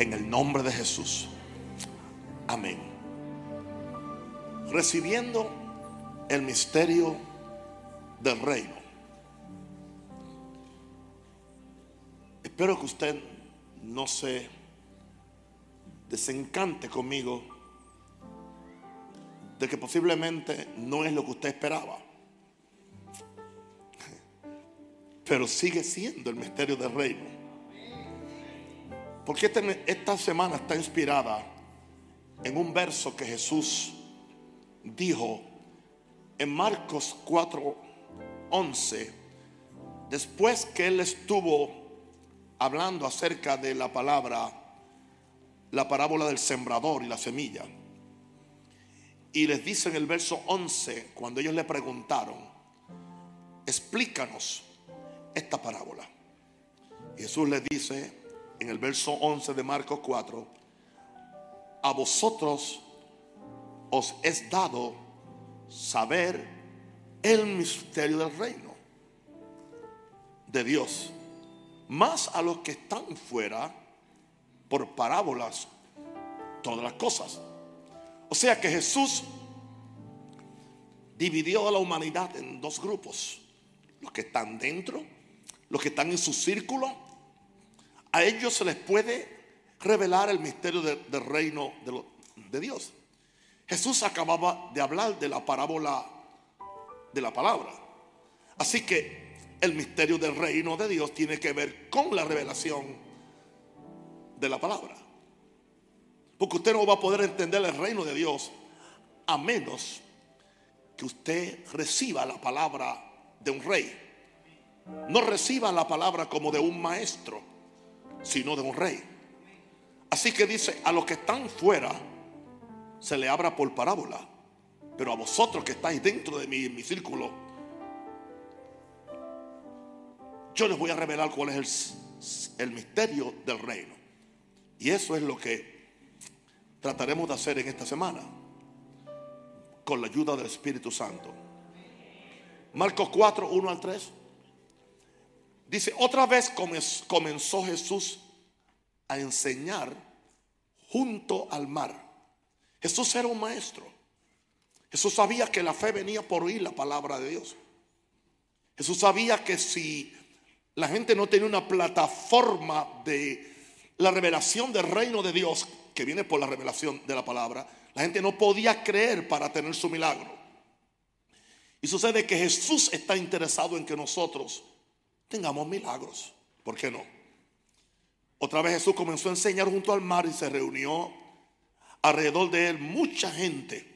En el nombre de Jesús. Amén. Recibiendo el misterio del reino. Espero que usted no se desencante conmigo de que posiblemente no es lo que usted esperaba. Pero sigue siendo el misterio del reino. Porque este esta semana está inspirada en un verso que Jesús dijo en Marcos 4, 11, después que él estuvo hablando acerca de la palabra, la parábola del sembrador y la semilla. Y les dice en el verso 11, cuando ellos le preguntaron, explícanos esta parábola. Jesús les dice en el verso 11 de Marcos 4, a vosotros os es dado saber el misterio del reino de Dios más a los que están fuera por parábolas todas las cosas. O sea que Jesús dividió a la humanidad en dos grupos. Los que están dentro, los que están en su círculo. A ellos se les puede revelar el misterio del reino de, Dios. Jesús acababa de hablar de la parábola de la palabra. Así que el misterio del reino de Dios tiene que ver con la revelación de la palabra. Porque usted no va a poder entender el reino de Dios a menos que usted reciba la palabra de un rey. No reciba la palabra como de un maestro, sino de un rey. Así que dice, a los que están fuera se le abra por parábola, pero a vosotros que estáis dentro de mi, mi círculo, yo les voy a revelar cuál es el, misterio del reino. Y eso es lo que trataremos de hacer en esta semana, con la ayuda del Espíritu Santo. Marcos 4, 1 al 3. Dice, otra vez comenzó Jesús a enseñar junto al mar. Jesús era un maestro. Jesús sabía que la fe venía por oír la palabra de Dios. Jesús sabía que si la gente no tenía una plataforma de la revelación del reino de Dios, que viene por la revelación de la palabra, la gente no podía creer para tener su milagro. Y sucede que Jesús está interesado en que nosotros tengamos milagros. ¿Por qué no? Otra vez Jesús comenzó a enseñar junto al mar y se reunió alrededor de él mucha gente,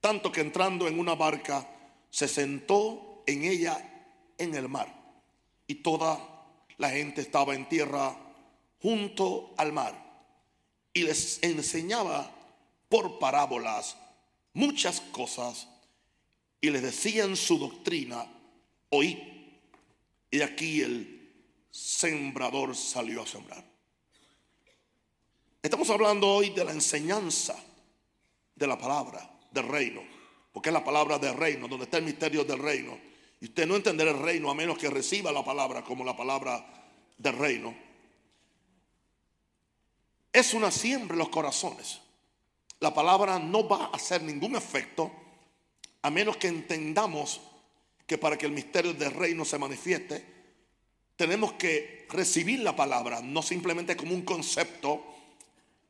tanto que entrando en una barca se sentó en ella en el mar y toda la gente estaba en tierra junto al mar y les enseñaba por parábolas muchas cosas y les decía en su doctrina, oí. Y aquí el sembrador salió a sembrar. Estamos hablando hoy de la enseñanza de la palabra del reino, porque es la palabra del reino, donde está el misterio del reino y usted no entenderá el reino a menos que reciba la palabra como la palabra del reino. Es una siembra en los corazones. La palabra no va a hacer ningún efecto a menos que entendamos que para que el misterio del reino se manifieste, tenemos que recibir la palabra, no simplemente como un concepto,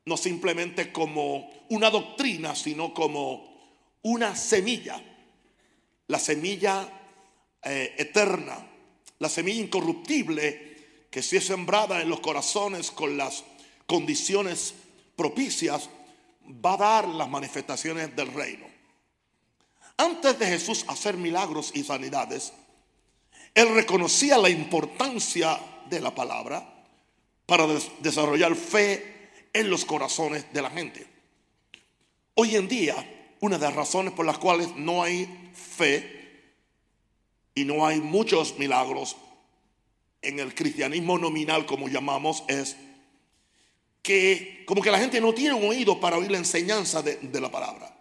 no simplemente como una doctrina, sino como una semilla. La semilla eh, eterna, la semilla incorruptible que si es sembrada en los corazones con las condiciones propicias, va a dar las manifestaciones del reino. Antes de Jesús hacer milagros y sanidades, él reconocía la importancia de la palabra para desarrollar fe en los corazones de la gente. Hoy en día, una de las razones por las cuales no hay fe y no hay muchos milagros en el cristianismo nominal, como llamamos, es que como que la gente no tiene un oído para oír la enseñanza de, la palabra.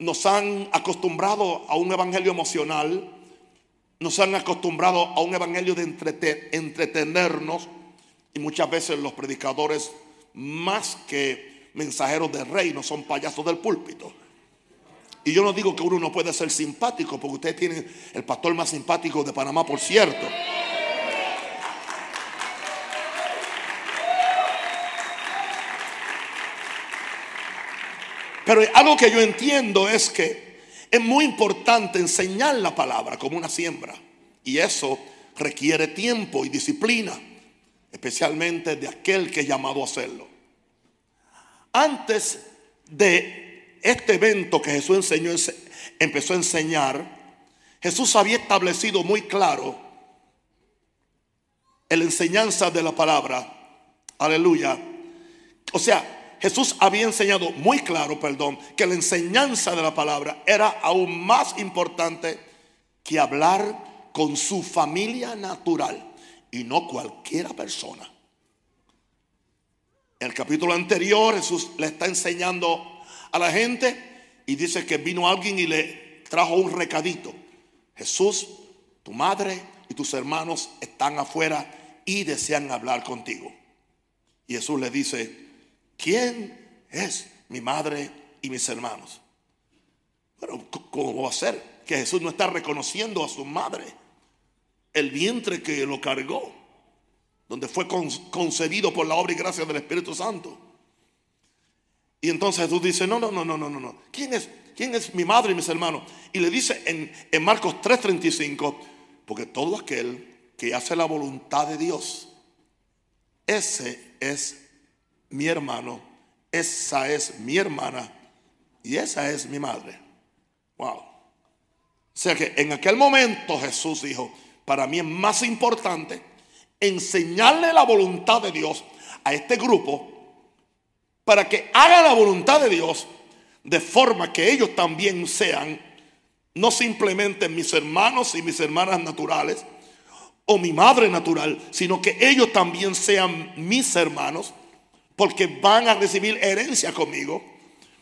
Nos han acostumbrado a un evangelio emocional, nos han acostumbrado a un evangelio de entretenernos y muchas veces los predicadores más que mensajeros del reino, son payasos del púlpito. Y yo no digo que uno no puede ser simpático, porque ustedes tienen el pastor más simpático de Panamá, por cierto. Pero algo que yo entiendo es que es muy importante enseñar la palabra como una siembra. Y eso requiere tiempo y disciplina, especialmente de aquel que es llamado a hacerlo. Antes de este evento que Jesús enseñó, empezó a enseñar, Jesús había establecido muy claro la enseñanza de la palabra. Aleluya. O sea, Jesús había enseñado muy claro, perdón, que la enseñanza de la palabra era aún más importante que hablar con su familia natural y no cualquiera persona. En el capítulo anterior Jesús le está enseñando a la gente y dice que vino alguien y le trajo un recadito. Jesús, tu madre y tus hermanos están afuera y desean hablar contigo. Y Jesús le dice, ¿quién es mi madre y mis hermanos? Pero ¿cómo va a ser que Jesús no está reconociendo a su madre? el vientre que lo cargó, donde fue concebido por la obra y gracia del Espíritu Santo. Y entonces Jesús dice, no, no, no, no, no, no. ¿Quién es, quién es mi madre y mis hermanos? Y le dice en, en Marcos 3:35, porque todo aquel que hace la voluntad de Dios, ese es mi hermano, esa es mi hermana y esa es mi madre. Wow. O sea que en aquel momento Jesús dijo, para mí es más importante enseñarle la voluntad de Dios a este grupo para que haga la voluntad de Dios de forma que ellos también sean no simplemente mis hermanos y mis hermanas naturales o mi madre natural, sino que ellos también sean mis hermanos porque van a recibir herencia conmigo,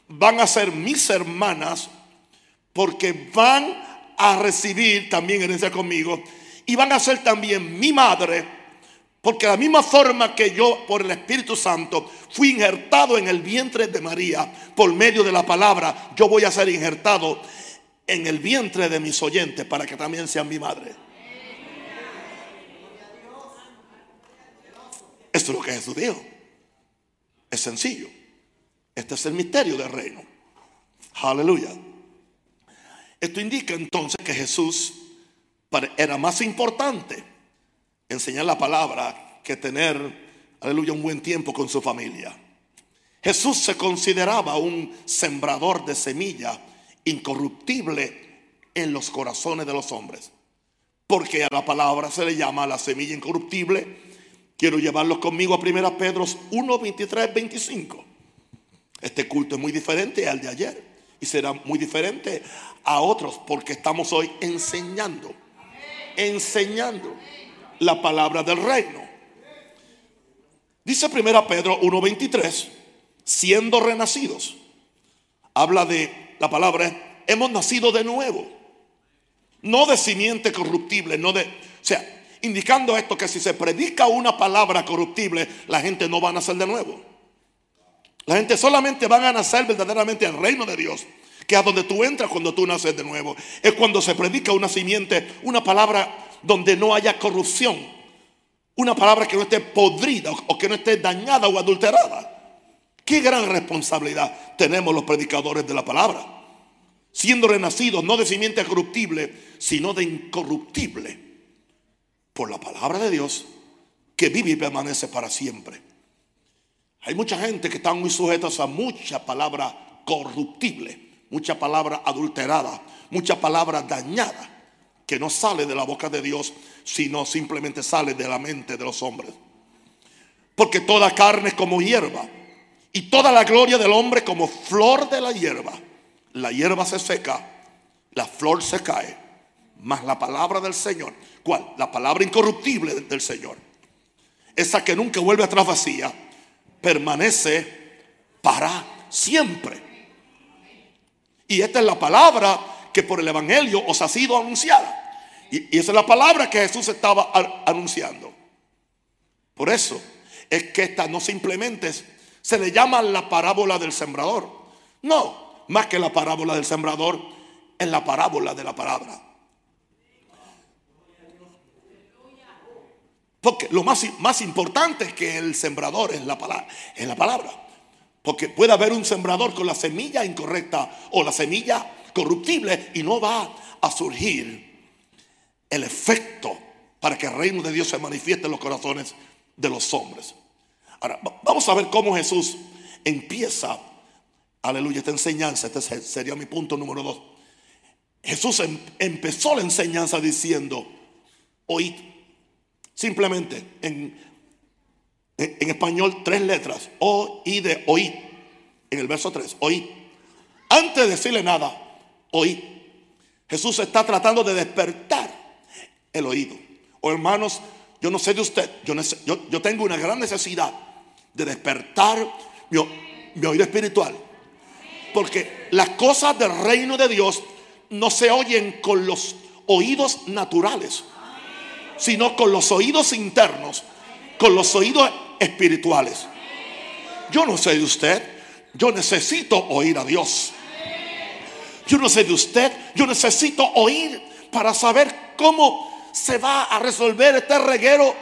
van a ser mis hermanas porque van a recibir también herencia conmigo y van a ser también mi madre, porque de la misma forma que yo por el Espíritu Santo fui injertado en el vientre de María por medio de la palabra, yo voy a ser injertado en el vientre de mis oyentes para que también sean mi madre. Esto es lo que Jesús dijo. Es sencillo. Este es el misterio del reino. Aleluya. Esto indica entonces que Jesús era más importante enseñar la palabra que tener, aleluya, un buen tiempo con su familia. Jesús se consideraba un sembrador de semilla incorruptible en los corazones de los hombres. Porque a la palabra se le llama la semilla incorruptible. Quiero llevarlos conmigo a 1 Pedro 1, 23, 25. Este culto es muy diferente al de ayer y será muy diferente a otros porque estamos hoy enseñando enseñando la palabra del reino. Dice 1 Pedro 1.23, siendo renacidos. Habla de la palabra, hemos nacido de nuevo. No de simiente corruptible, no de... O sea, indicando esto que si se predica una palabra corruptible, la gente no va a nacer de nuevo. La gente solamente van a nacer verdaderamente al reino de Dios que a donde tú entras cuando tú naces de nuevo. Es cuando se predica una simiente, una palabra donde no haya corrupción. Una palabra que no esté podrida o que no esté dañada o adulterada. Qué gran responsabilidad tenemos los predicadores de la palabra. Siendo renacidos no de simiente corruptible, sino de incorruptible. Por la palabra de Dios que vive y permanece para siempre. Hay mucha gente que está muy sujetas a mucha palabra corruptible mucha palabra adulterada, mucha palabra dañada, que no sale de la boca de Dios, sino simplemente sale de la mente de los hombres. Porque toda carne es como hierba, y toda la gloria del hombre como flor de la hierba. La hierba se seca, la flor se cae, mas la palabra del Señor, ¿cuál? La palabra incorruptible del Señor, esa que nunca vuelve atrás vacía, permanece para siempre. Y esta es la palabra que por el Evangelio os ha sido anunciada. Y, esa es la palabra que Jesús estaba anunciando. Por eso es que esta no simplemente se le llama la parábola del sembrador. No, más que la parábola del sembrador, es la parábola de la palabra. Porque lo más, importante es que el sembrador es la, palabra, es la palabra. Porque puede haber un sembrador con la semilla incorrecta o la semilla corruptible y no va a surgir el efecto para que el reino de Dios se manifieste en los corazones de los hombres. Ahora, vamos a ver cómo Jesús empieza, aleluya, esta enseñanza. Este sería mi punto número dos. Jesús em, empezó la enseñanza diciendo, oíd. Simplemente en, en, español tres letras, o y de oíd. En el verso 3, oíd. Antes de decirle nada, oíd. Jesús está tratando de despertar el oído. O hermanos, yo no sé de usted, yo, yo, tengo una gran necesidad de despertar mi, mi oído espiritual. Porque las cosas del reino de Dios no se oyen con los oídos naturales sino con los oídos internos, con los oídos espirituales. Yo no sé de usted, yo necesito oír a Dios. Yo no sé de usted, yo necesito oír para saber cómo se va a resolver este reguero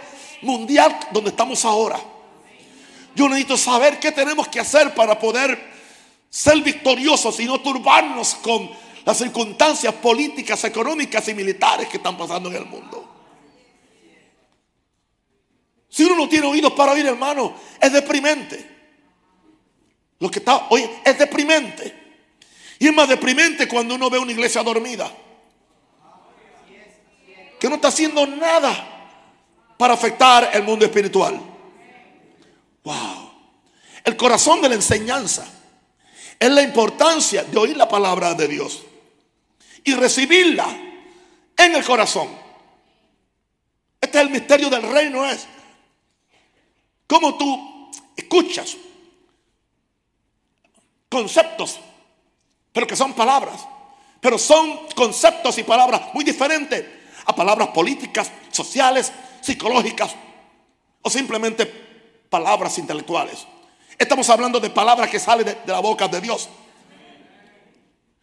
mundial donde estamos ahora. Yo necesito saber qué tenemos que hacer para poder ser victoriosos y no turbarnos con las circunstancias políticas, económicas y militares que están pasando en el mundo. Si uno no tiene oídos para oír, hermano, es deprimente. Lo que está hoy es deprimente. Y es más deprimente cuando uno ve una iglesia dormida. Que no está haciendo nada para afectar el mundo espiritual. Wow. El corazón de la enseñanza es la importancia de oír la palabra de Dios y recibirla en el corazón. Este es el misterio del reino es cómo tú escuchas conceptos, pero que son palabras, pero son conceptos y palabras muy diferentes a palabras políticas, sociales, psicológicas o simplemente palabras intelectuales. Estamos hablando de palabras que salen de, la boca de Dios.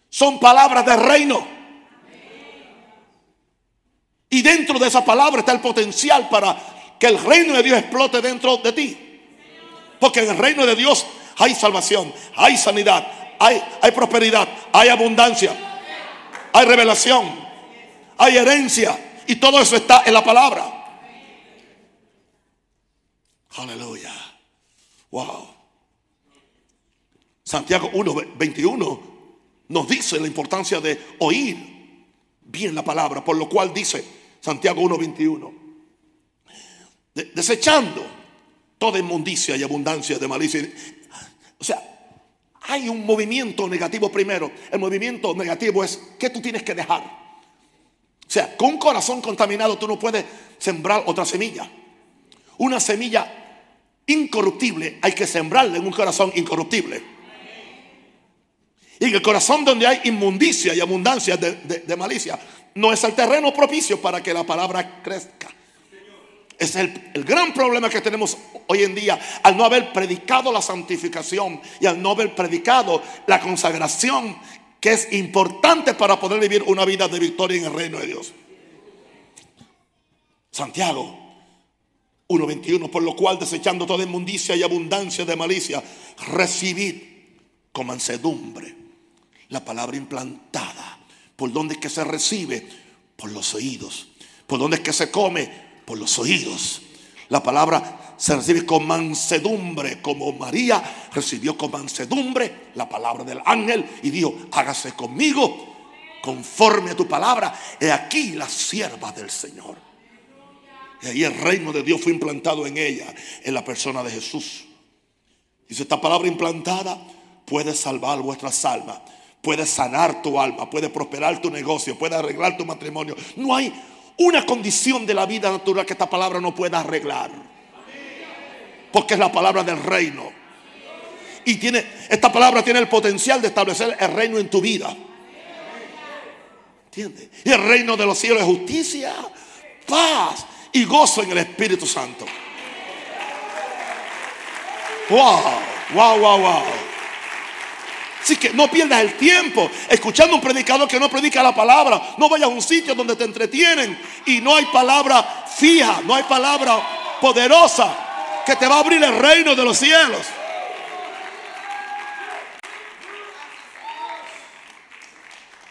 Son palabras del reino. Y dentro de esa palabra está el potencial para que el reino de Dios explote dentro de ti. Porque en el reino de Dios hay salvación, hay sanidad, hay, hay prosperidad, hay abundancia, hay revelación, hay herencia. Y todo eso está en la palabra. Aleluya. Wow. Santiago 1, 21 nos dice la importancia de oír bien la palabra, por lo cual dice Santiago 1, 21 desechando toda inmundicia y abundancia de malicia. O sea, hay un movimiento negativo primero. El movimiento negativo es que tú tienes que dejar. O sea, con un corazón contaminado tú no puedes sembrar otra semilla. Una semilla incorruptible hay que sembrarla en un corazón incorruptible. Y en el corazón donde hay inmundicia y abundancia de, de malicia, no es el terreno propicio para que la palabra crezca. Es el, gran problema que tenemos hoy en día al no haber predicado la santificación y al no haber predicado la consagración que es importante para poder vivir una vida de victoria en el reino de Dios. Santiago 1.21, por lo cual desechando toda inmundicia y abundancia de malicia, recibid con mansedumbre la palabra implantada. ¿Por donde es que se recibe? Por los oídos. ¿Por donde es que se come? Por los oídos. La palabra se recibe con mansedumbre, como María recibió con mansedumbre la palabra del ángel y dijo, hágase conmigo conforme a tu palabra. He aquí la sierva del Señor. Y ahí el reino de Dios fue implantado en ella, en la persona de Jesús. Dice, esta palabra implantada puede salvar vuestras almas, puede sanar tu alma, puede prosperar tu negocio, puede arreglar tu matrimonio. No hay una condición de la vida natural que esta palabra no pueda arreglar. Porque es la palabra del reino. Y tiene, esta palabra tiene el potencial de establecer el reino en tu vida. ¿Entiendes? Y el reino de los cielos es justicia, paz y gozo en el Espíritu Santo. Wow. Wow, wow, wow. Así que no pierdas el tiempo escuchando un predicador que no predica la palabra. No vayas a un sitio donde te entretienen y no hay palabra fija, no hay palabra poderosa que te va a abrir el reino de los cielos.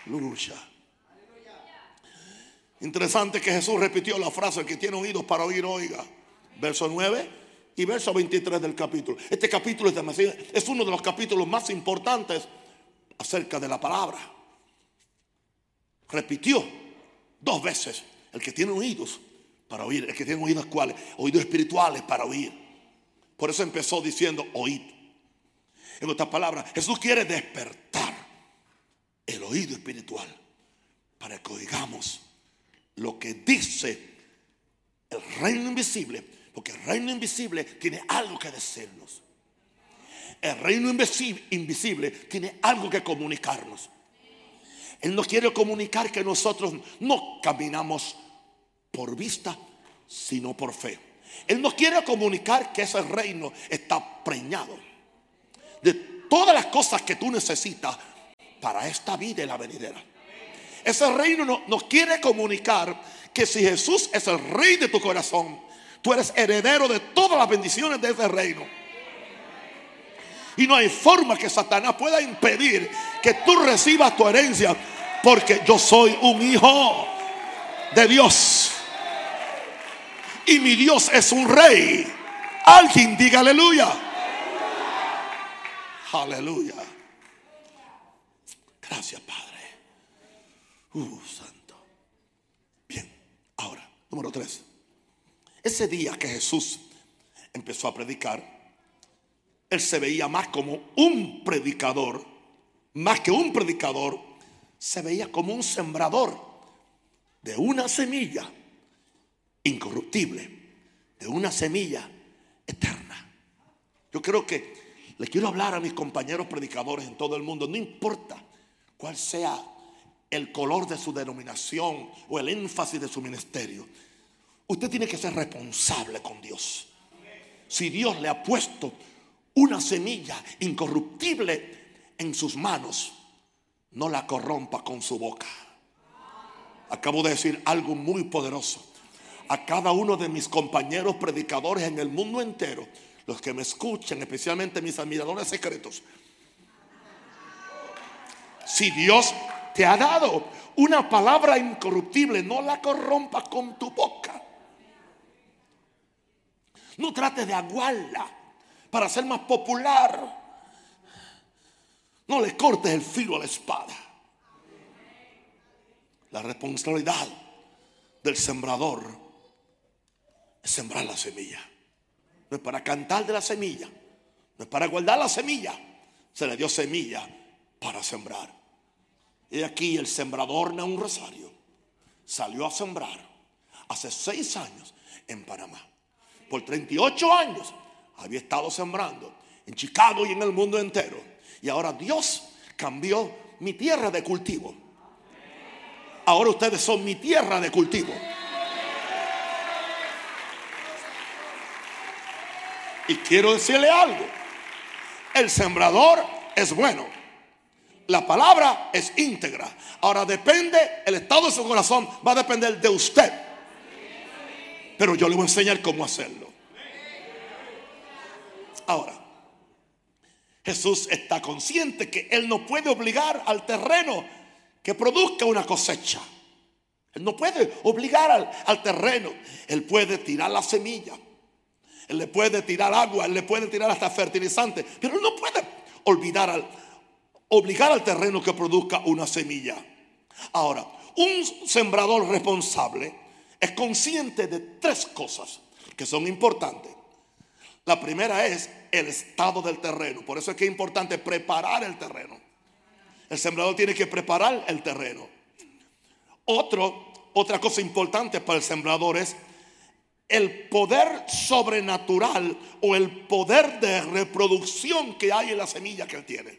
Lucha. Interesante que Jesús repitió la frase, el que tiene oídos para oír, oiga. Verso 9 y verso 23 del capítulo. Este capítulo es, es uno de los capítulos más importantes acerca de la palabra. Repitió dos veces, el que tiene oídos para oír, el que tiene oídos cuáles, oídos espirituales para oír. Por eso empezó diciendo oíd. En otras palabras, Jesús quiere despertar el oído espiritual para que oigamos lo que dice el reino invisible, porque el reino invisible tiene algo que decirnos. El reino invisible, tiene algo que comunicarnos. Él no quiere comunicar que nosotros no caminamos por vista, sino por fe. Él no quiere comunicar que ese reino está preñado de todas las cosas que tú necesitas para esta vida y la venidera. Ese reino nos quiere comunicar que si Jesús es el rey de tu corazón, tú eres heredero de todas las bendiciones de ese reino. Y no hay forma que Satanás pueda impedir que tú recibas tu herencia, porque yo soy un hijo de Dios. Y mi Dios es un rey. Alguien diga aleluya. Aleluya. Gracias, Padre. Uh, santo. Bien, ahora, número tres. Ese día que Jesús empezó a predicar, él se veía más como un predicador, más que un predicador, se veía como un sembrador de una semilla incorruptible, de una semilla eterna. Yo creo que le quiero hablar a mis compañeros predicadores en todo el mundo, no importa cuál sea el color de su denominación o el énfasis de su ministerio. Usted tiene que ser responsable con Dios. Si Dios le ha puesto una semilla incorruptible en sus manos, no la corrompa con su boca. Acabo de decir algo muy poderoso. A cada uno de mis compañeros predicadores en el mundo entero, los que me escuchan, especialmente mis admiradores secretos, si Dios te ha dado una palabra incorruptible, no la corrompas con tu boca. No trate de aguarla para ser más popular. No le cortes el filo a la espada. La responsabilidad del sembrador es sembrar la semilla. No es para cantar de la semilla. No es para guardar la semilla. Se le dio semilla para sembrar. Y aquí el sembrador un Rosario salió a sembrar hace seis años en Panamá. Por 38 años había estado sembrando en Chicago y en el mundo entero. Y ahora Dios cambió mi tierra de cultivo. Ahora ustedes son mi tierra de cultivo. Y quiero decirle algo. El sembrador es bueno la palabra es íntegra. Ahora depende, el estado de su corazón va a depender de usted. Pero yo le voy a enseñar cómo hacerlo. Ahora, Jesús está consciente que Él no puede obligar al terreno que produzca una cosecha. Él no puede obligar al, al, terreno. Él puede tirar la semilla. Él le puede tirar agua. Él le puede tirar hasta fertilizante. Pero Él no puede al, obligar al terreno que produzca una semilla. Ahora, un sembrador responsable es consciente de tres cosas que son importantes. La primera es el estado del terreno. Por eso es que es importante preparar el terreno. El sembrador tiene que preparar el terreno. Otra cosa importante para el sembrador es el poder sobrenatural o el poder de reproducción que hay en la semilla que él tiene.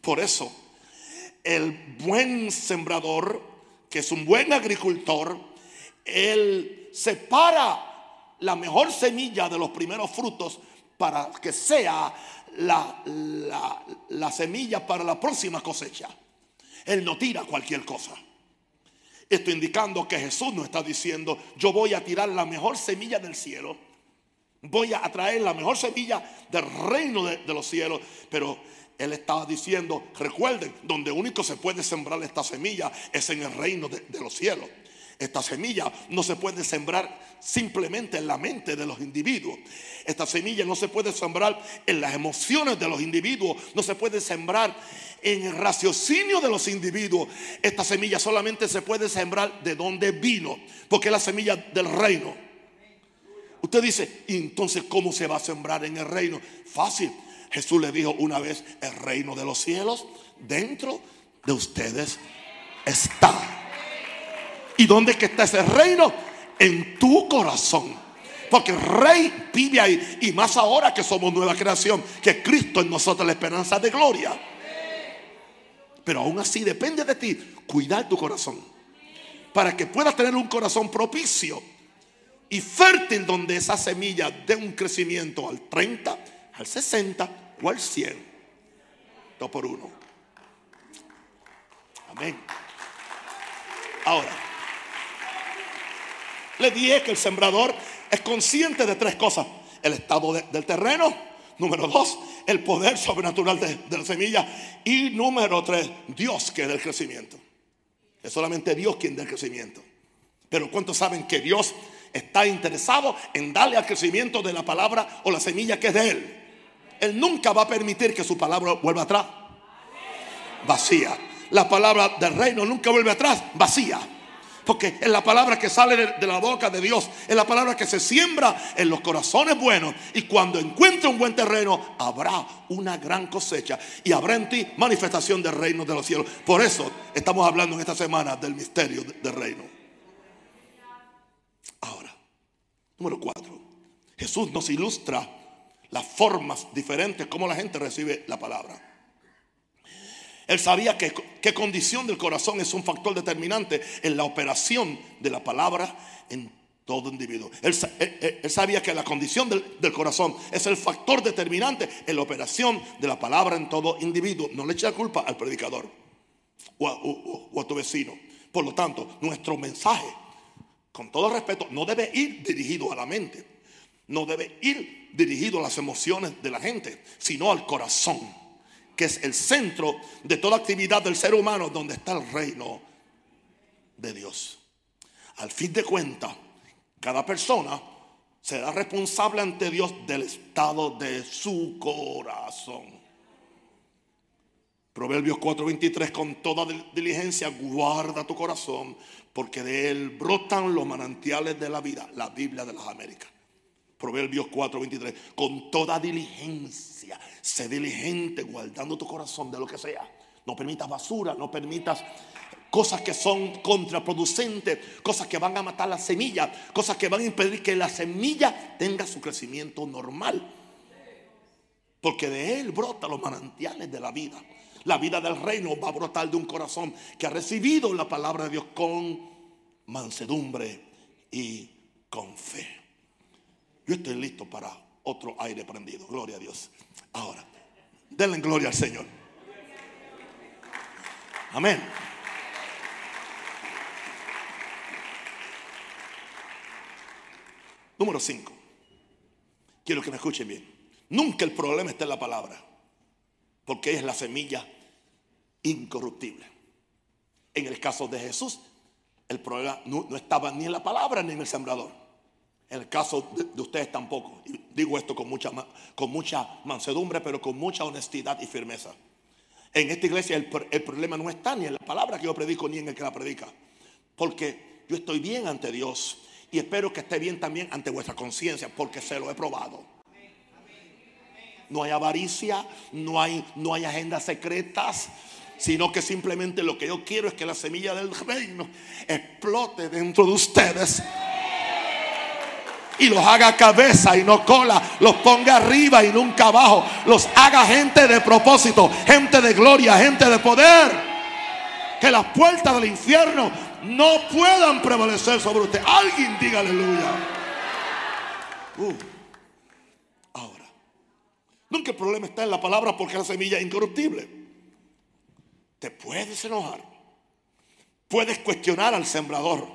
Por eso, el buen sembrador, que es un buen agricultor, él separa la mejor semilla de los primeros frutos para que sea la, la, la semilla para la próxima cosecha. Él no tira cualquier cosa. Esto indicando que Jesús nos está diciendo, yo voy a tirar la mejor semilla del cielo. Voy a traer la mejor semilla del reino de, los cielos. Pero él estaba diciendo, recuerden, donde único se puede sembrar esta semilla es en el reino de los cielos. Esta semilla no se puede sembrar simplemente en la mente de los individuos. Esta semilla no se puede sembrar en las emociones de los individuos. No se puede sembrar en el raciocinio de los individuos. Esta semilla solamente se puede sembrar de donde vino. Porque es la semilla del reino. Usted dice, ¿y entonces cómo se va a sembrar en el reino? Fácil. Jesús le dijo una vez, el reino de los cielos dentro de ustedes está. ¿Y dónde es que está ese reino? En tu corazón. Porque el rey vive ahí. Y más ahora que somos nueva creación. Que Cristo en nosotros la esperanza de gloria. Pero aún así depende de ti cuidar tu corazón. Para que puedas tener un corazón propicio y fértil donde esa semilla dé un crecimiento al 30, al 60 o al 100. Dos por uno. Amén. Ahora. Le dije que el sembrador es consciente de tres cosas. El estado del terreno. Número dos, el poder sobrenatural de, la semilla. Y número tres, Dios que da el crecimiento. Es solamente Dios quien da el crecimiento. Pero ¿cuántos saben que Dios está interesado en darle al crecimiento de la palabra o la semilla que es de Él? Él nunca va a permitir que su palabra vuelva atrás. Vacía. La palabra del reino nunca vuelve atrás. Vacía. Porque es la palabra que sale de la boca de Dios. Es la palabra que se siembra en los corazones buenos. Y cuando encuentre un buen terreno, habrá una gran cosecha. Y habrá en ti manifestación del reino de los cielos. Por eso estamos hablando en esta semana del misterio del reino. Ahora, número cuatro. Jesús nos ilustra las formas diferentes como la gente recibe la palabra. Él sabía que qué condición del corazón es un factor determinante en la operación de la palabra en todo individuo. Él, sabía que la condición del, corazón es el factor determinante en la operación de la palabra en todo individuo. No le eche la culpa al predicador o a tu vecino. Por lo tanto, nuestro mensaje, con todo respeto, no debe ir dirigido a la mente. No debe ir dirigido a las emociones de la gente, sino al corazón que es el centro de toda actividad del ser humano, donde está el reino de Dios. Al fin de cuentas, cada persona será responsable ante Dios del estado de su corazón. Proverbios 4:23, con toda diligencia guarda tu corazón, porque de él brotan los manantiales de la vida, la Biblia de las Américas. Proverbios 4:23, con toda diligencia, sé diligente guardando tu corazón de lo que sea. No permitas basura, no permitas cosas que son contraproducentes, cosas que van a matar la semilla, cosas que van a impedir que la semilla tenga su crecimiento normal. Porque de él brota los manantiales de la vida. La vida del reino va a brotar de un corazón que ha recibido la palabra de Dios con mansedumbre y con fe. Yo estoy listo para otro aire prendido. Gloria a Dios. Ahora, denle gloria al Señor. Amén. Número 5. Quiero que me escuchen bien. Nunca el problema está en la palabra, porque es la semilla incorruptible. En el caso de Jesús, el problema no, no estaba ni en la palabra ni en el sembrador. En el caso de, ustedes tampoco. digo esto con mucha, con mucha mansedumbre, pero con mucha honestidad y firmeza. En esta iglesia el, el, problema no está ni en la palabra que yo predico ni en el que la predica. Porque yo estoy bien ante Dios y espero que esté bien también ante vuestra conciencia porque se lo he probado. No hay avaricia, no hay, no hay agendas secretas, sino que simplemente lo que yo quiero es que la semilla del reino explote dentro de ustedes y los haga cabeza y no cola, los ponga arriba y nunca abajo, los haga gente de propósito, gente de gloria, gente de poder. Que las puertas del infierno no puedan prevalecer sobre usted. Alguien diga aleluya. Uh. Ahora, Nunca el problema está en la palabra porque la semilla es incorruptible. Te puedes enojar. Puedes cuestionar al sembrador.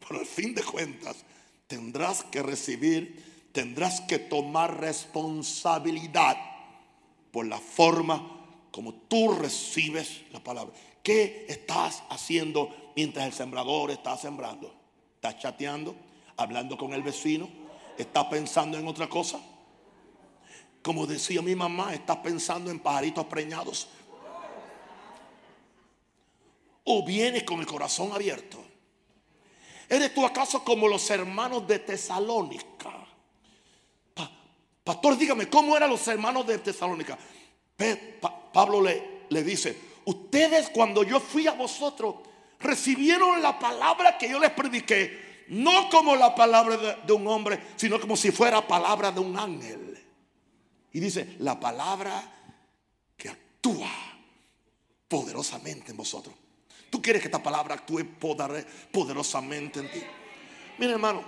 Pero al fin de cuentas tendrás que recibir, tendrás que tomar responsabilidad por la forma como tú recibes la palabra. ¿Qué estás haciendo mientras el sembrador está sembrando? ¿Estás chateando? ¿Hablando con el vecino? ¿Estás pensando en otra cosa? Como decía mi mamá, ¿estás pensando en pajaritos preñados? ¿O vienes con el corazón abierto? ¿Eres tú acaso como los hermanos de Tesalónica? pastor, dígame, ¿cómo eran los hermanos de Tesalónica? Pablo le, le dice, ustedes cuando yo fui a vosotros, recibieron la palabra que yo les prediqué, no como la palabra de un hombre, sino como si fuera palabra de un ángel. Y dice, la palabra que actúa poderosamente en vosotros. Tú quieres que esta palabra actúe poderosamente en ti. Mira hermano,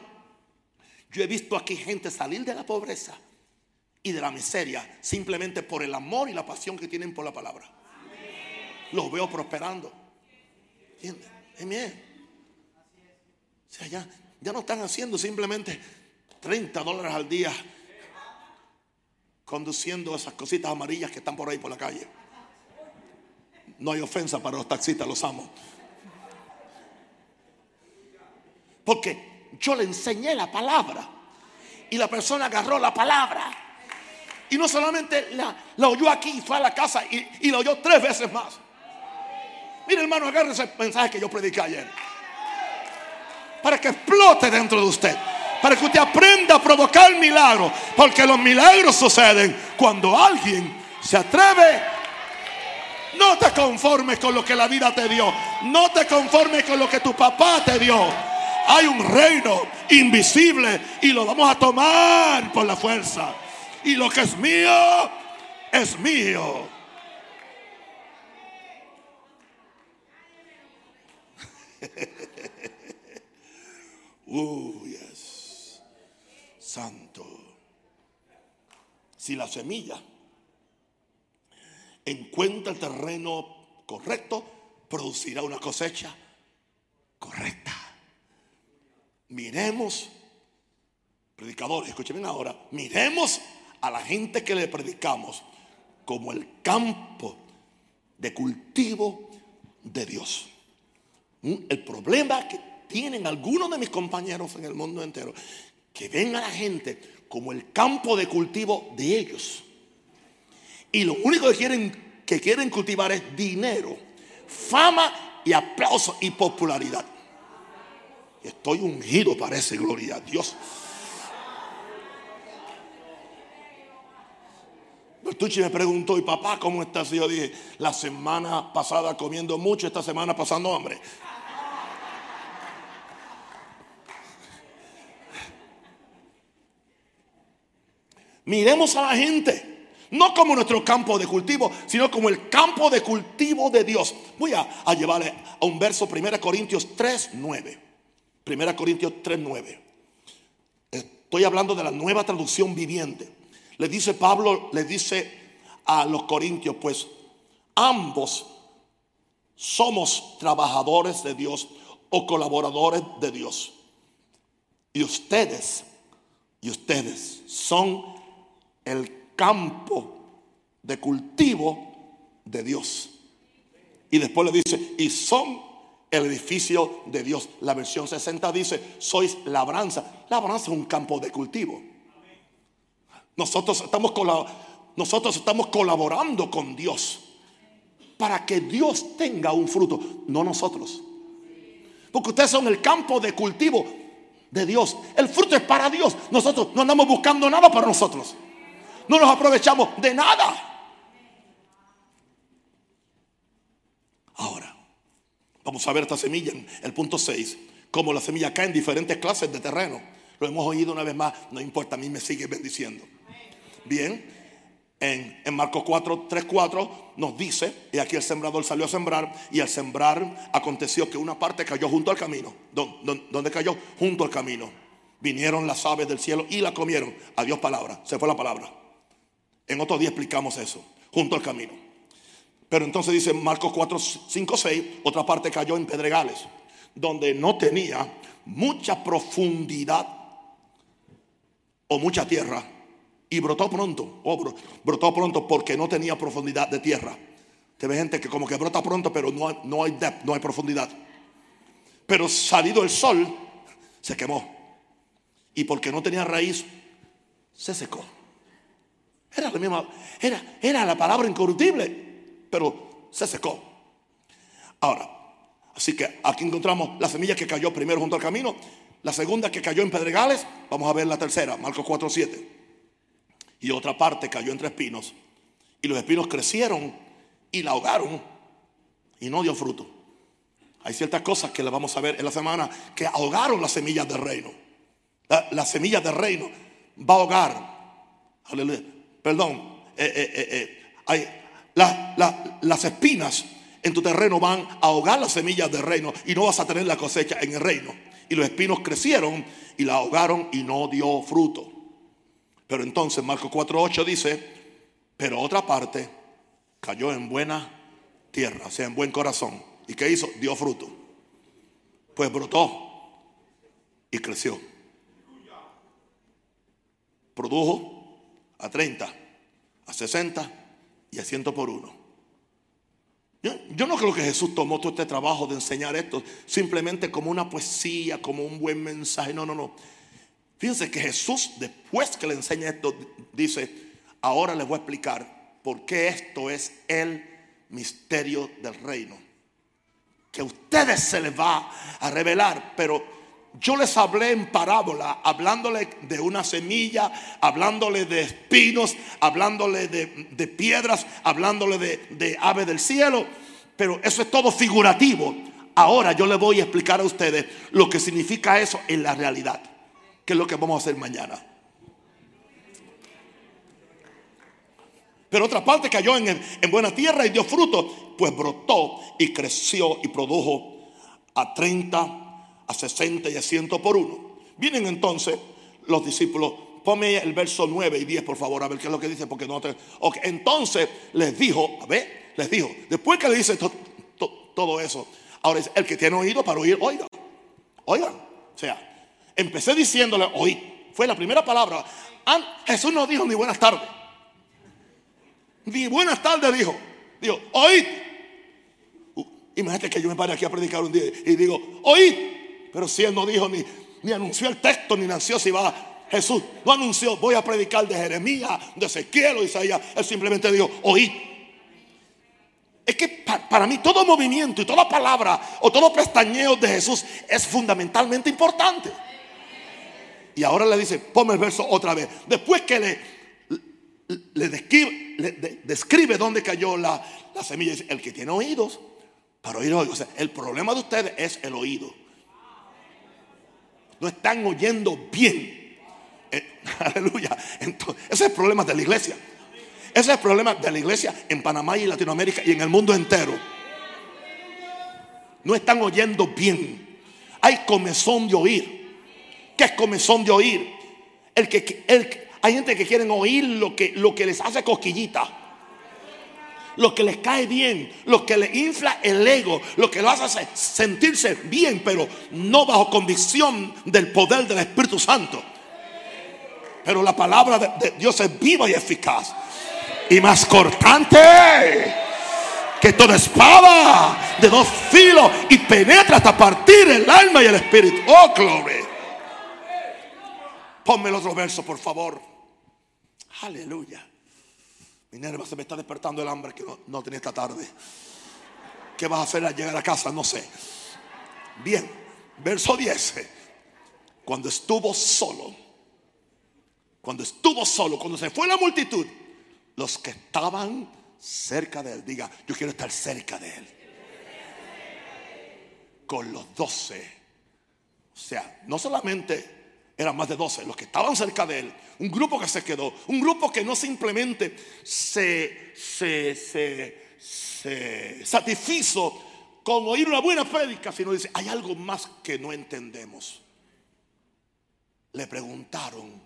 yo he visto aquí gente salir de la pobreza y de la miseria simplemente por el amor y la pasión que tienen por la palabra. Los veo prosperando. Amén. O ya no están haciendo simplemente 30 dólares al día conduciendo esas cositas amarillas que están por ahí por la calle. No hay ofensa para los taxistas, los amo. Porque yo le enseñé la palabra y la persona agarró la palabra. Y no solamente la, oyó aquí, fue a la casa y, la oyó tres veces más. Mire hermano, agarre ese mensaje que yo prediqué ayer. Para que explote dentro de usted. Para que usted aprenda a provocar milagros. Porque los milagros suceden cuando alguien se atreve no te conformes con lo que la vida te dio. No te conformes con lo que tu papá te dio. Hay un reino invisible y lo vamos a tomar por la fuerza. Y lo que es mío, es mío. uh, yes. Santo. Si la semilla encuentra el terreno correcto, producirá una cosecha correcta. Miremos, predicadores, escuchen ahora, miremos a la gente que le predicamos como el campo de cultivo de Dios. ¿Mm? El problema que tienen algunos de mis compañeros en el mundo entero, que ven a la gente como el campo de cultivo de ellos. Y lo único que quieren, que quieren cultivar es dinero, fama y aplauso y popularidad. Estoy ungido para ese gloria a Dios. Bertucci me preguntó, ¿y papá cómo estás? Y yo dije, la semana pasada comiendo mucho, esta semana pasando hambre. Miremos a la gente. No como nuestro campo de cultivo, sino como el campo de cultivo de Dios. Voy a, llevarle a un verso, 1 Corintios 3, 9. 1 Corintios 3, 9. Estoy hablando de la nueva traducción viviente. Le dice Pablo, le dice a los corintios, pues ambos somos trabajadores de Dios o colaboradores de Dios. Y ustedes, y ustedes son el campo de cultivo de Dios. Y después le dice, y son el edificio de Dios. La versión 60 dice, sois labranza. Labranza es un campo de cultivo. Nosotros estamos, nosotros estamos colaborando con Dios para que Dios tenga un fruto, no nosotros. Porque ustedes son el campo de cultivo de Dios. El fruto es para Dios. Nosotros no andamos buscando nada para nosotros no nos aprovechamos de nada. Ahora, vamos a ver esta semilla en el punto 6, como la semilla cae en diferentes clases de terreno. Lo hemos oído una vez más, no importa, a mí me sigue bendiciendo. Bien, en, en, Marcos 4, 3, 4 nos dice, y aquí el sembrador salió a sembrar, y al sembrar aconteció que una parte cayó junto al camino. ¿Dónde, cayó? Junto al camino. Vinieron las aves del cielo y la comieron. Adiós palabra, se fue la palabra. En otro día explicamos eso, junto al camino. Pero entonces dice Marcos 4, 5, 6, otra parte cayó en pedregales, donde no tenía mucha profundidad o mucha tierra. Y brotó pronto, oh, brotó pronto porque no tenía profundidad de tierra. Te ve gente que como que brota pronto, pero no no hay depth, no hay profundidad. Pero salido el sol, se quemó. Y porque no tenía raíz, se secó. Era la misma, era, era la palabra incorruptible, pero se secó. Ahora, así que aquí encontramos la semilla que cayó primero junto al camino, la segunda que cayó en pedregales, vamos a ver la tercera, Marcos 4, 7. Y otra parte cayó entre espinos, y los espinos crecieron y la ahogaron y no dio fruto. Hay ciertas cosas que le vamos a ver en la semana que ahogaron las semillas del reino. Las semillas del reino va a ahogar. Aleluya perdón, eh, eh, eh, hay, las espinas en tu terreno van a ahogar las semillas del reino y no vas a tener la cosecha en el reino. Y los espinos crecieron y la ahogaron y no dio fruto. Pero entonces Marcos 4.8 dice, pero otra parte cayó en buena tierra, o sea, en buen corazón. ¿Y qué hizo? Dio fruto. Pues brotó y creció. Produjo a 30, a 60 y a 100 por uno. Yo, no creo que Jesús tomó todo este trabajo de enseñar esto simplemente como una poesía, como un buen mensaje. No, no, no. Fíjense que Jesús, después que le enseña esto, dice, ahora les voy a explicar por qué esto es el misterio del reino. Que a ustedes se les va a revelar, pero yo les hablé en parábola, hablándole de una semilla, hablándole de espinos, hablándole de, piedras, hablándole de, de ave del cielo. Pero eso es todo figurativo. Ahora yo les voy a explicar a ustedes lo que significa eso en la realidad, que es lo que vamos a hacer mañana. Pero otra parte cayó en, en buena tierra y dio fruto, pues brotó y creció y produjo a 30 a 60 y a 100 por uno. Vienen entonces los discípulos. Ponme el verso 9 y 10, por favor, a ver qué es lo que dice, porque no te. Entonces les dijo, a ver, les dijo, después que le dice todo eso, ahora es el que tiene oído para oír, oiga, oigan. O sea, empecé diciéndole, oí, fue la primera palabra. Jesús no dijo ni buenas tardes, ni buenas tardes dijo, dijo, oíd. Uh, imagínate que yo me pare aquí a predicar un día y digo, oíd. Pero si él no dijo ni, ni anunció el texto, ni nació si va Jesús no anunció, voy a predicar de Jeremías, de Ezequiel o Isaías. Él simplemente dijo, oí. Es que para mí todo movimiento y toda palabra o todo pestañeo de Jesús es fundamentalmente importante. Y ahora le dice, ponme el verso otra vez. Después que le, le, describe, describe dónde cayó la, la semilla, dice, el que tiene oídos para oír O sea, el problema de ustedes es el oído no están oyendo bien. Eh, aleluya. Entonces, ese es el problema de la iglesia. Ese es el problema de la iglesia en Panamá y Latinoamérica y en el mundo entero. No están oyendo bien. Hay comezón de oír. ¿Qué es comezón de oír? El que, el, hay gente que quieren oír lo que, lo que les hace cosquillita lo que les cae bien, lo que les infla el ego, lo que lo hace sentirse bien, pero no bajo convicción del poder del Espíritu Santo. Pero la palabra de, Dios es viva y eficaz y más cortante que toda espada de dos filos y penetra hasta partir el alma y el espíritu. Oh, gloria. Ponme el otro verso, por favor. Aleluya. Minerva se me está despertando el hambre que no, tenía esta tarde. ¿Qué vas a hacer al llegar a casa? No sé. Bien, verso 10. Cuando estuvo solo, cuando estuvo solo, cuando se fue la multitud, los que estaban cerca de él, diga, yo quiero estar cerca de él. Con los doce. O sea, no solamente eran más de 12 los que estaban cerca de él, un grupo que se quedó, un grupo que no simplemente se, se, satisfizo con oír una buena prédica, sino dice, hay algo más que no entendemos. Le preguntaron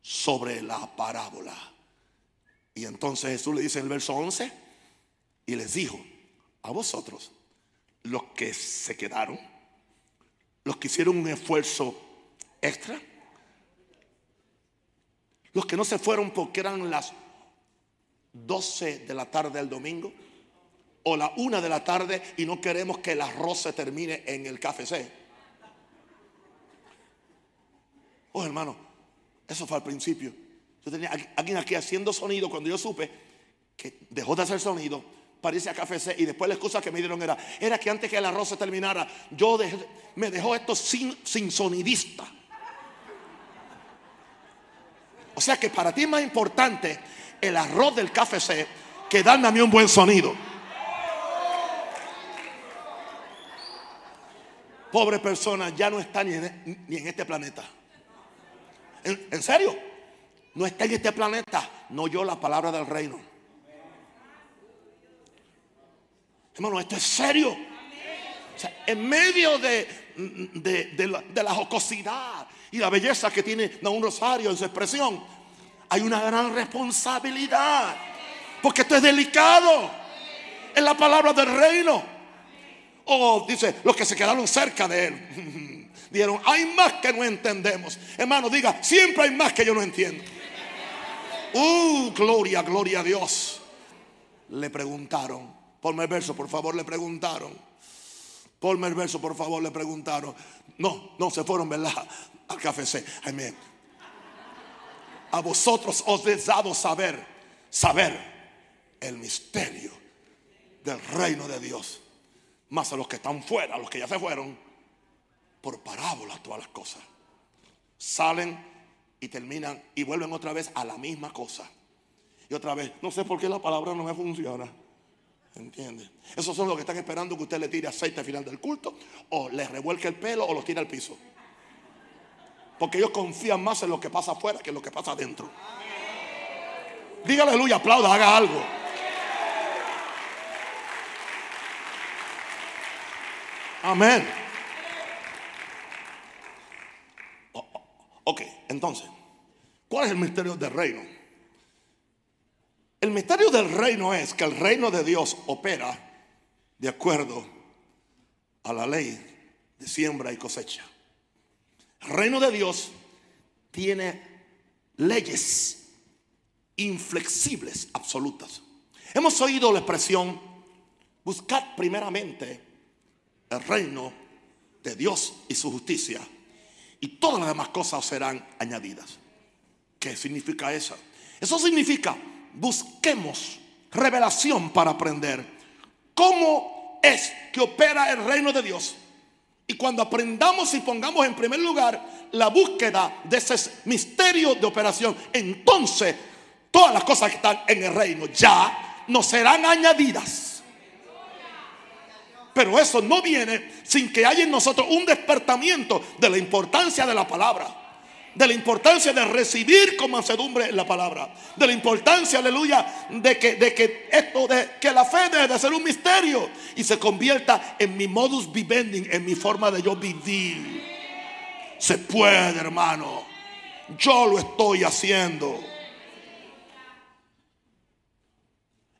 sobre la parábola Y entonces Jesús le dice en el verso 11, y les dijo, a vosotros, los que se quedaron, los que hicieron un esfuerzo extra, los que no se fueron porque eran las 12 de la tarde del domingo o la 1 de la tarde y no queremos que el arroz se termine en el café C. Oh, hermano, eso fue al principio. Yo tenía alguien aquí haciendo sonido cuando yo supe que dejó de hacer sonido, parece a café C y después la excusa que me dieron era, era que antes que el arroz se terminara, yo me dejó esto sin, sin sonidista. O sea que para ti es más importante el arroz del café C que darme a mí un buen sonido. Pobre persona ya no está ni en, ni en este planeta. ¿En, serio? No está en este planeta. No oyó la palabra del reino. Hermano, esto es serio. en medio de, de, la, jocosidad y la belleza que tiene un rosario en su expresión, hay una gran responsabilidad. Porque esto es delicado. Es la palabra del reino. O dice, los que se quedaron cerca de él. Dieron, hay más que no entendemos. Hermano, diga, siempre hay más que yo no entiendo. Uh, gloria, gloria a Dios. Le preguntaron, ponme el verso, por favor, le preguntaron. Ponme el verso, por favor, le preguntaron. No, no se fueron, ¿verdad? Al café C. Amén. A vosotros os he dado saber, saber el misterio del reino de Dios. Más a los que están fuera, a los que ya se fueron, por parábolas todas las cosas. Salen y terminan y vuelven otra vez a la misma cosa. Y otra vez, no sé por qué la palabra no me funciona. ¿Entiende? Esos son los que están esperando que usted le tire aceite al final del culto, o le revuelque el pelo, o los tire al piso. Porque ellos confían más en lo que pasa afuera que en lo que pasa adentro. Dígale aleluya, aplauda, haga algo. Amén. Ok, entonces, ¿cuál es el misterio del reino? El misterio del reino es que el reino de Dios opera de acuerdo a la ley de siembra y cosecha. El reino de Dios tiene leyes inflexibles, absolutas. Hemos oído la expresión, buscad primeramente el reino de Dios y su justicia y todas las demás cosas serán añadidas. ¿Qué significa eso? Eso significa busquemos revelación para aprender cómo es que opera el reino de Dios. Y cuando aprendamos y pongamos en primer lugar la búsqueda de ese misterio de operación, entonces todas las cosas que están en el reino ya nos serán añadidas. Pero eso no viene sin que haya en nosotros un despertamiento de la importancia de la palabra. De la importancia de recibir con mansedumbre la palabra. De la importancia, aleluya, de que, de que esto, de que la fe debe de ser un misterio y se convierta en mi modus vivendi, en mi forma de yo vivir. Se puede, hermano. Yo lo estoy haciendo.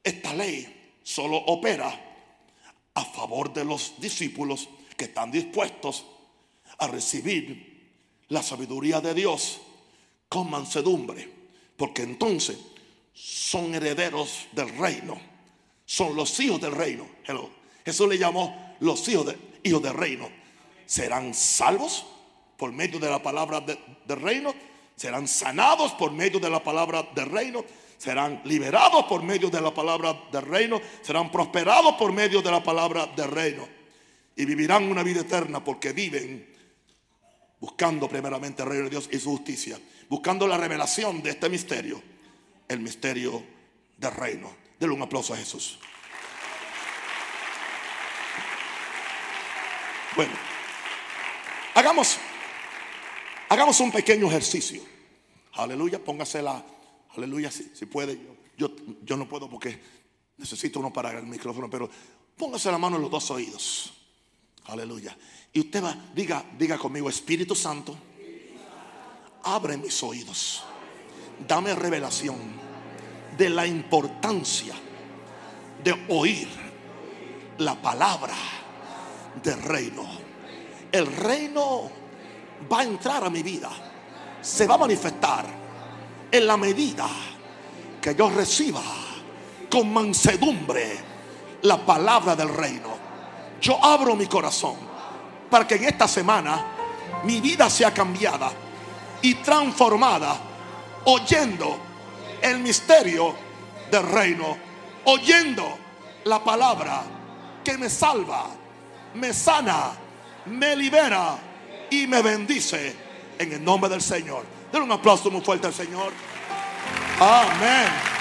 Esta ley solo opera a favor de los discípulos que están dispuestos a recibir la sabiduría de Dios con mansedumbre, porque entonces son herederos del reino, son los hijos del reino. Jesús le llamó los hijos, de, hijos del reino. Serán salvos por medio de la palabra del reino, serán sanados por medio de la palabra del reino, serán liberados por medio de la palabra del reino, serán prosperados por medio de la palabra del reino y vivirán una vida eterna porque viven buscando primeramente el reino de Dios y su justicia, buscando la revelación de este misterio, el misterio del reino. Denle un aplauso a Jesús. Bueno, hagamos, hagamos un pequeño ejercicio. Aleluya, póngase la Aleluya, si, puede. Yo, yo no puedo porque necesito uno para el micrófono, pero póngase la mano en los dos oídos. Aleluya. Y usted va, diga, diga conmigo, Espíritu Santo, abre mis oídos. Dame revelación de la importancia de oír la palabra del reino. El reino va a entrar a mi vida, se va a manifestar en la medida que yo reciba con mansedumbre la palabra del reino. Yo abro mi corazón para que en esta semana mi vida sea cambiada y transformada oyendo el misterio del reino, oyendo la palabra que me salva, me sana, me libera y me bendice en el nombre del Señor. Den un aplauso muy fuerte al Señor. Amén.